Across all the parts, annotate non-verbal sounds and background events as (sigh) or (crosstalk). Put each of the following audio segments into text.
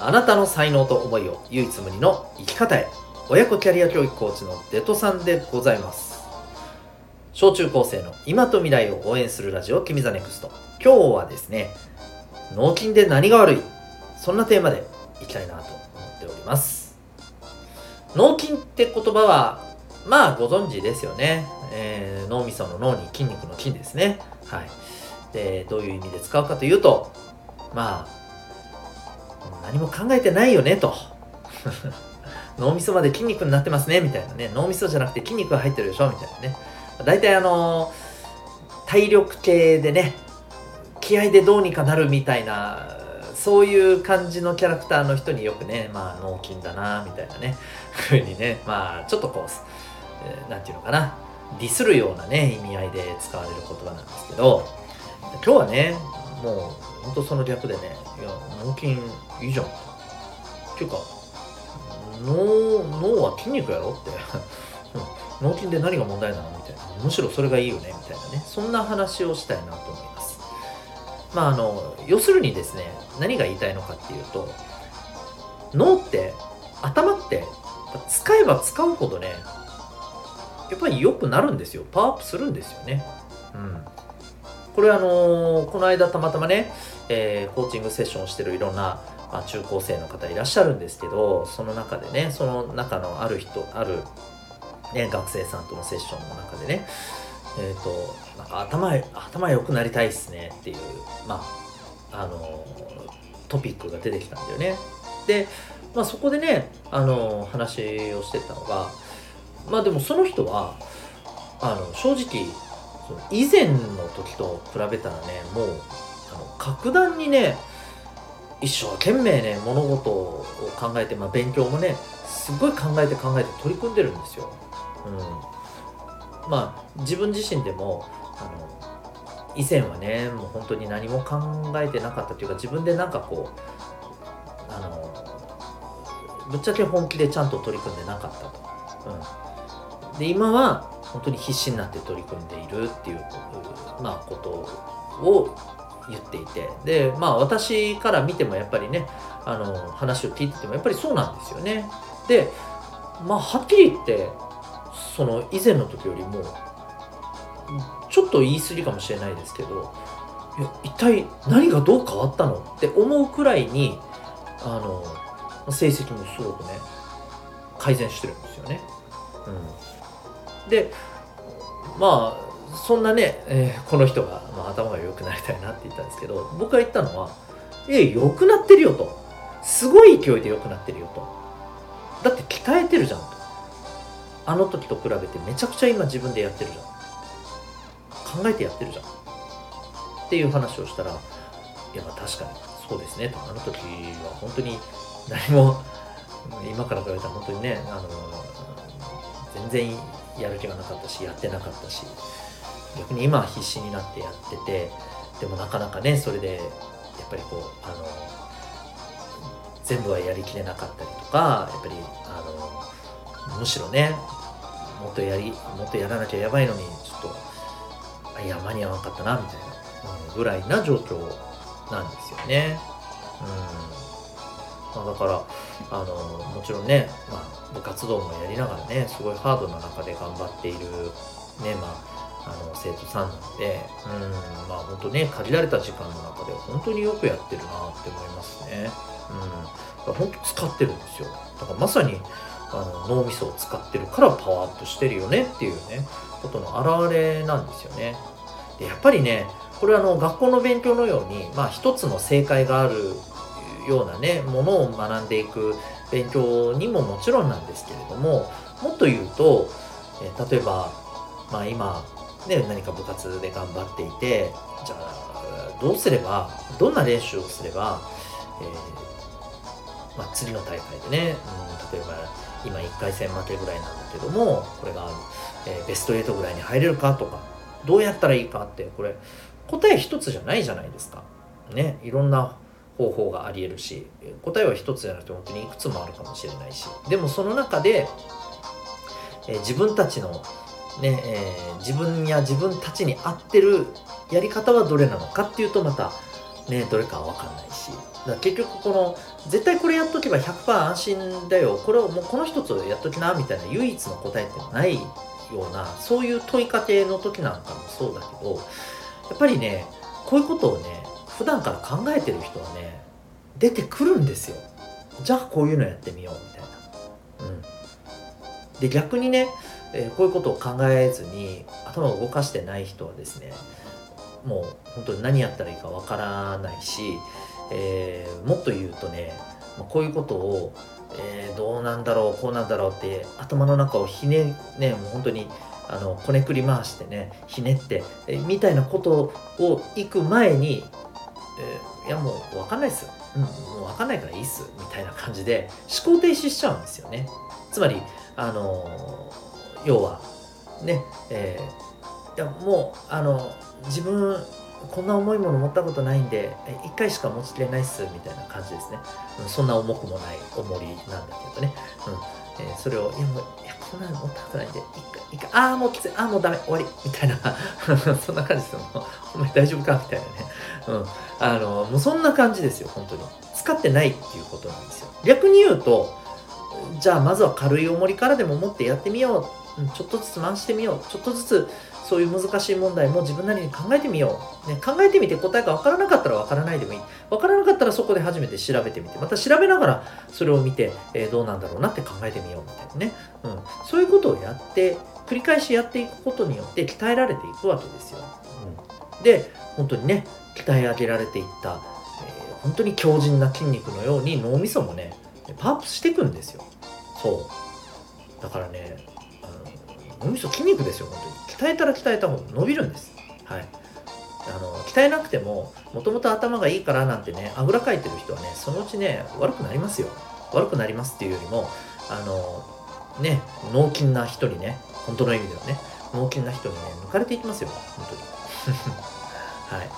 あなたの才能と思いを唯一無二の生き方へ。親子キャリア教育コーチのデトさんでございます。小中高生の今と未来を応援するラジオ君 THE NEXT。今日はですね脳筋で何が悪い？そんなテーマでいきたいなと思っております。脳筋って言葉はまあご存知ですよね、えー、脳みその脳に筋肉の筋ですね。はい。でどういう意味で使うかというとまあ何も考えてないよねと。(laughs) 脳みそまで筋肉になってますねみたいなね。脳みそじゃなくて筋肉が入ってるでしょみたいなね。大体あの体力系でね気合でどうにかなるみたいなそういう感じのキャラクターの人によくねまあ脳筋だなみたいなね。ふうにねまあちょっとこう何、えー、て言うのかな。ディスるようなね意味合いで使われる言葉なんですけど今日はねもうほんとその逆でね。いや脳筋いいじゃん。っていうか脳脳は筋肉やろ？って。(laughs) 脳筋で何が問題なの？みたいな。むしろそれがいいよね？みたいなね。そんな話をしたいなと思います。まああの要するにですね何が言いたいのかっていうと脳って頭って使えば使うほどねやっぱり良くなるんですよ。パワーアップするんですよね。うん。これあのー、この間たまたまね、えー、コーチングセッションをしてるいろんな、まあ、中高生の方いらっしゃるんですけどその中でねその中のある人ある、ね、学生さんとのセッションの中でねえっ、ー、となんか頭頭良くなりたいっすねっていうまああのトピックが出てきたんだよね。で、まあ、そこでねあの話をしてたのがまあでもその人はあの正直以前の時と比べたらねもう格段にね一生懸命ね物事を考えて、まあ、勉強もねすごい考えて考えて取り組んでるんですよ。うん、まあ自分自身でもあの以前はねもう本当に何も考えてなかったというか自分でなんかこうあのぶっちゃけ本気でちゃんと取り組んでなかったと。うん、で今は本当に必死になって取り組んでいるっていう、まあ、ことを言っていて。でまあ私から見てもやっぱりねあの話を聞いててもやっぱりそうなんですよね。でまあはっきり言ってその以前の時よりもちょっと言い過ぎかもしれないですけどいや一体何がどう変わったのって思うくらいにあの成績もすごくね改善してるんですよね。うん。でまあそんなね、えー、この人が、まあ、頭が良くなりたいなって言ったんですけど僕が言ったのは「え良くなってるよ」と「すごい勢いで良くなってるよ」と「だって鍛えてるじゃん」と「あの時と比べてめちゃくちゃ今自分でやってるじゃん」考えてやってるじゃん。っていう話をしたら「いやまあ確かにそうですね」と。あの時は本当に何も (laughs) 今から比べたら本当にねあの全然やる気がなかったしやってなかったし。逆に今は必死になってやっててでもなかなかねそれでやっぱりこうあの全部はやりきれなかったりとかやっぱりあのむしろねもっとやりもっとやらなきゃやばいのにちょっといや間に合わなかったなみたいな、うん、ぐらいな状況なんですよね。うんまあ、だからあのもちろんね、まあ、部活動もやりながらねすごいハードな中で頑張っている、ねまあ、あの生徒さんなのでうんまあ本当ね限られた時間の中では本当によくやってるなって思いますね。うん、本当使ってるんですよだからまさにあの脳みそを使ってるからパワーアップしてるよねっていうねことの表れなんですよね。でやっぱりねこれあの学校の勉強のように、まあ、一つの正解があるようなねものを学んでいく勉強にももちろんなんですけれどももっと言うと、え、例えば、まあ、今、ね、何か部活で頑張っていてじゃあどうすればどんな練習をすれば、えまあ、次の大会でね、うん、例えば今1回戦負けぐらいなんだけどもこれが、えー、ベスト8ぐらいに入れるかとかどうやったらいいかってこれ答え一つじゃないじゃないですか。ねいろんな方法がありえるし答えは一つじゃなくて本当にいくつもあるかもしれないしでもその中で、えー、自分たちのね、えー、自分や自分たちに合ってるやり方はどれなのかっていうとまたねどれかは分かんないし。だ結局この絶対これやっとけば100%安心だよ。これをもうこの一つをやっときなみたいな唯一の答えってないようなそういう問いかけの時なんかもそうだけどやっぱりねこういうことをね普段から考えてる人はね出てくるんですよ。じゃあこういうのやってみようみたいな。うん。で逆にね、え、こういうことを考えずに頭を動かしてない人はですねもう本当に何やったらいいかわからないし、えー、もっと言うとねこういうことを、えー、どうなんだろうこうなんだろうって頭の中をひねねもう本当にあのこねくり回してねひねって、えみたいなことを行く前に、えー、いやもう分かんないっす、うん、もう分かんないからいいっすみたいな感じで思考停止しちゃうんですよね。つまりあの要はねえー、いやもうあの自分こんな重いもの持ったことないんで1回しか持ちきれないっすみたいな感じですね、うん、そんな重くもない重りなんだけどね、うんえー、それをいやもういやこんなの持ったことないんで1回一回ああもうきついああもうダメ終わりみたいな。(laughs) そんな感じですよ。お前大丈夫か？みたいなね、うん、あのもうそんな感じですよ本当に。使ってないっていうことなんですよ。逆に言うとじゃあまずは軽い重りからでも持ってやってみよう、うん、ちょっとずつ回してみよう。ちょっとずつそういう難しい問題も自分なりに考えてみよう、ね、考えてみて答えが分からなかったら分からないでもいい。分からなかったらそこで初めて調べてみて。また調べながらそれを見て、えー、どうなんだろうなって考えてみようみたいなね、うん、そういうことをやって繰り返しやっていくことによって鍛えられていくわけですよ、うん、で本当にね鍛え上げられていった、えー、本当に強靭な筋肉のように脳みそもねパワーアップしていくんですよ。そう。だからね脳みそ筋肉ですよ本当に。鍛えたら鍛えた方が伸びるんです。はい。あの鍛えなくてももともと頭がいいからなんてねあぐらかいてる人はねそのうちね悪くなりますよ。悪くなりますっていうよりもあのね脳筋な人にね本当の意味ではね脳筋な人にね抜かれていきますよ本当に。(laughs) はい。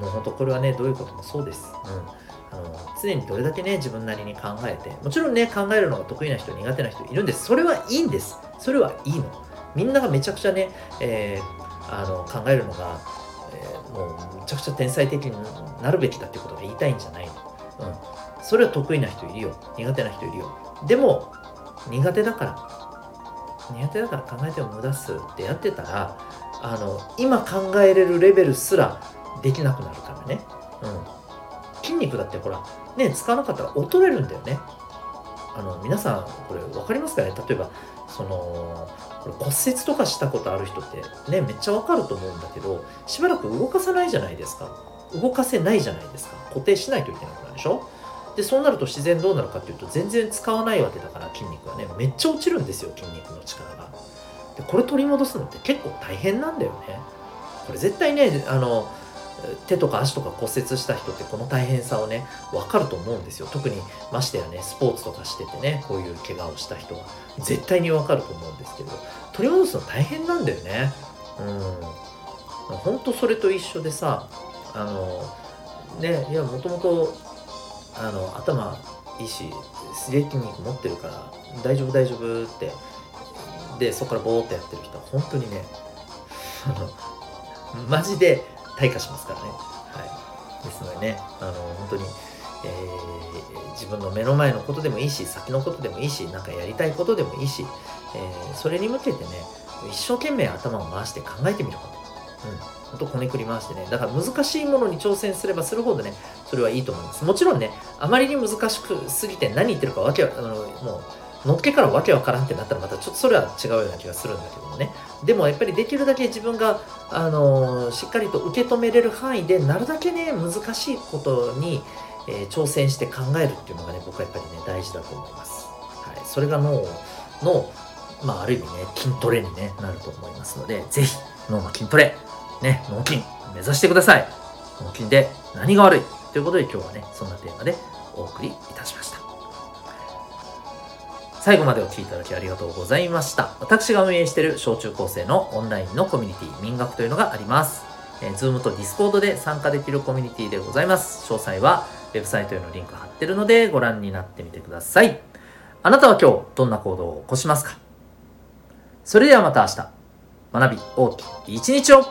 もう本当これはねどういうこともそうです。うん。あの常にどれだけね自分なりに考えてもちろんね考えるのが得意な人苦手な人いるんです。それはいいんです。それはいいのみんながめちゃくちゃね、えー、あの考えるのが、えー、もうめちゃくちゃ天才的になるべきだってことが言いたいんじゃないの。うん。それは得意な人いるよ。苦手な人いるよ。でも、苦手だから、苦手だから考えても無駄っすってやってたら、あの、今考えれるレベルすらできなくなるからね。うん。筋肉だってほら、ね、使わなかったら衰えるんだよね。あの、皆さん、これ分かりますかね？例えば、その、骨折とかしたことある人ってねめっちゃわかると思うんだけどしばらく動かさないじゃないですか。動かせないじゃないですか。固定しないといけなくなるでしょ？でそうなると自然どうなるかっていうと全然使わないわけだから筋肉がね。めっちゃ落ちるんですよ筋肉の力が。でこれ取り戻すのって結構大変なんだよね。これ絶対ねあの手とか足とか骨折した人ってこの大変さをね分かると思うんですよ。特にましてやねスポーツとかしててねこういう怪我をした人は。絶対に分かると思うんですけど。取り戻すの大変なんだよね。うん。ほんとそれと一緒でさあのねいやもともとあの頭いいしすげえ筋肉持ってるから大丈夫大丈夫って。でそこからボーっとやってる人は本当にねあのマジで退化しますからね。はい、ですのでね、あの本当に、えー、自分の目の前のことでもいいし、先のことでもいいし、なんかやりたいことでもいいし、えー、それに向けてね、一生懸命頭を回して考えてみること。うん。ほんとこねくり回してね。だから難しいものに挑戦すればするほどね、それはいいと思います。もちろんね、あまりに難しくすぎて何言ってるかわけ、あの、もう、のっけからわけわからんってなったらまたちょっとそれは違うような気がするんだけどもね。でもやっぱりできるだけ自分が、あのー、しっかりと受け止めれる範囲でなるだけね難しいことに、えー、挑戦して考えるっていうのがね僕はやっぱりね大事だと思います。はい、それが脳の、まあ、ある意味ね筋トレに、ね、なると思いますので是非脳の筋トレ、ね、脳筋目指してください。脳筋で何が悪いということで今日はねそんなテーマでお送りいたしました。最後までお聴きいただきありがとうございました。私が運営している小中高生のオンラインのコミュニティ、民学というのがあります。えー、Zoom と Discord で参加できるコミュニティでございます。詳細はウェブサイトへのリンク貼ってるのでご覧になってみてください。あなたは今日どんな行動を起こしますか？それではまた明日、学び大きい一日を